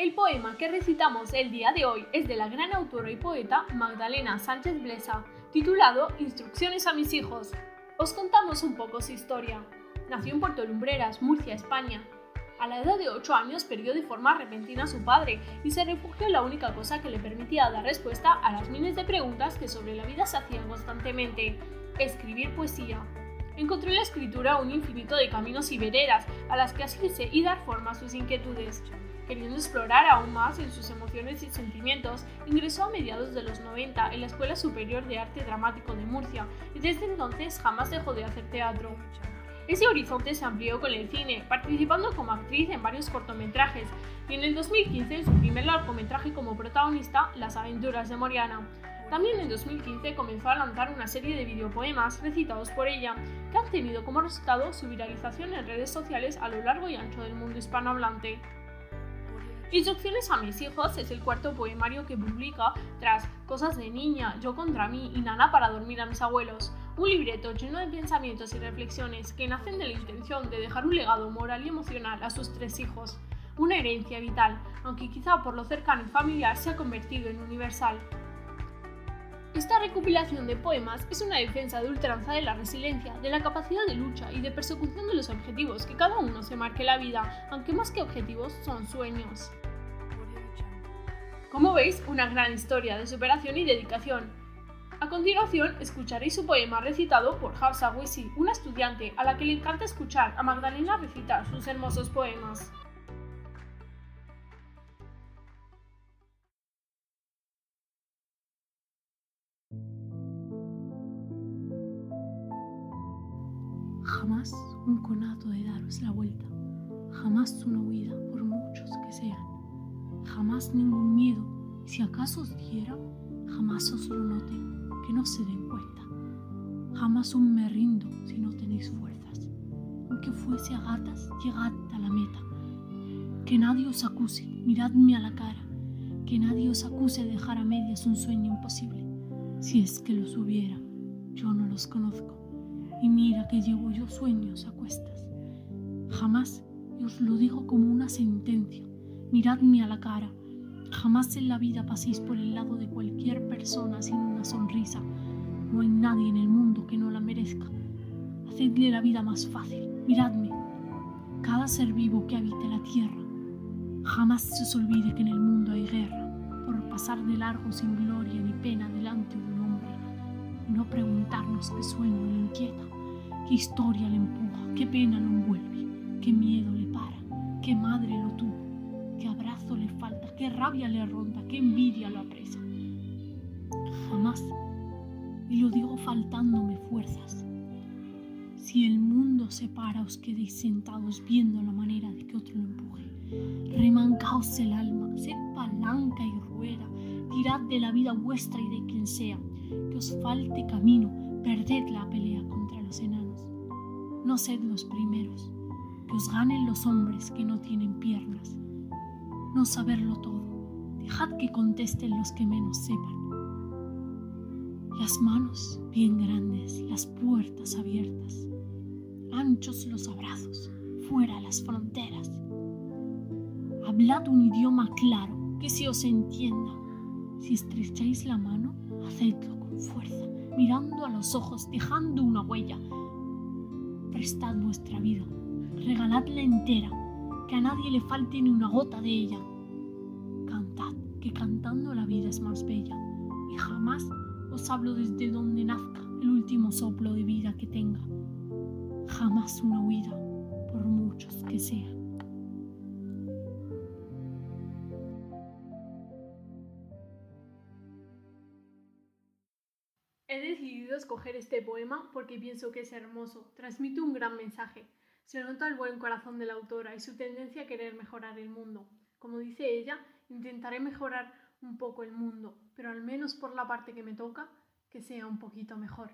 El poema que recitamos el día de hoy es de la gran autora y poeta Magdalena Sánchez Blesa, titulado Instrucciones a mis hijos. Os contamos un poco su historia. Nació en Puerto Lumbreras, Murcia, España. A la edad de 8 años perdió de forma repentina a su padre y se refugió en la única cosa que le permitía dar respuesta a las miles de preguntas que sobre la vida se hacían constantemente, escribir poesía. Encontró en la escritura un infinito de caminos y veredas a las que asirse y dar forma a sus inquietudes. Queriendo explorar aún más en sus emociones y sentimientos, ingresó a mediados de los 90 en la Escuela Superior de Arte Dramático de Murcia y desde entonces jamás dejó de hacer teatro. Ese horizonte se amplió con el cine, participando como actriz en varios cortometrajes y en el 2015 en su primer largometraje como protagonista, Las aventuras de Moriana. También en 2015 comenzó a lanzar una serie de videopoemas recitados por ella, que han tenido como resultado su viralización en redes sociales a lo largo y ancho del mundo hispanohablante. Instrucciones a mis hijos es el cuarto poemario que publica tras Cosas de niña, Yo contra mí y Nana para dormir a mis abuelos, un libreto lleno de pensamientos y reflexiones que nacen de la intención de dejar un legado moral y emocional a sus tres hijos, una herencia vital, aunque quizá por lo cercano y familiar se ha convertido en universal. Esta recopilación de poemas es una defensa de ultranza de la resiliencia, de la capacidad de lucha y de persecución de los objetivos que cada uno se marque la vida, aunque más que objetivos son sueños. Como veis, una gran historia de superación y dedicación. A continuación, escucharéis su poema recitado por Hafsa Wisi, una estudiante a la que le encanta escuchar a Magdalena recitar sus hermosos poemas. Jamás un conato de daros la vuelta, jamás una huida, por muchos que sean, jamás ningún miedo, si acaso os diera, jamás os lo note, que no se den cuenta, jamás un me rindo si no tenéis fuerzas, aunque fuese a gatas, llegad a la meta, que nadie os acuse, miradme a la cara, que nadie os acuse de dejar a medias un sueño imposible, si es que los hubiera, yo no los conozco. Y mira que llevo yo sueños a cuestas. Jamás, os lo digo como una sentencia, miradme a la cara. Jamás en la vida paséis por el lado de cualquier persona sin una sonrisa. No hay nadie en el mundo que no la merezca. Hacedle la vida más fácil. Miradme. Cada ser vivo que habite la tierra. Jamás se os olvide que en el mundo hay guerra, por pasar de largo sin gloria ni pena delante de un hombre. No preguntarnos qué sueño le inquieta qué historia le empuja, qué pena lo envuelve, qué miedo le para, qué madre lo tuvo, qué abrazo le falta, qué rabia le ronda, qué envidia lo apresa. Jamás, y lo digo faltándome fuerzas, si el mundo se para, os quedéis sentados viendo la manera de que otro lo empuje. Remancaos el alma, sed palanca y rueda, tirad de la vida vuestra y de quien sea, que os falte camino, perded la pelea contra los enanos. No sed los primeros, que os ganen los hombres que no tienen piernas. No saberlo todo, dejad que contesten los que menos sepan. Las manos bien grandes, las puertas abiertas, anchos los abrazos, fuera las fronteras. Hablad un idioma claro, que se os entienda. Si estrecháis la mano, hacedlo con fuerza, mirando a los ojos, dejando una huella, prestad vuestra vida, regaladla entera, que a nadie le falte ni una gota de ella. Cantad, que cantando la vida es más bella, y jamás os hablo desde donde nazca el último soplo de vida que tenga. Jamás una huida, por muchos que sean. He decidido escoger este poema porque pienso que es hermoso, transmite un gran mensaje. Se nota el buen corazón de la autora y su tendencia a querer mejorar el mundo. Como dice ella, intentaré mejorar un poco el mundo, pero al menos por la parte que me toca, que sea un poquito mejor.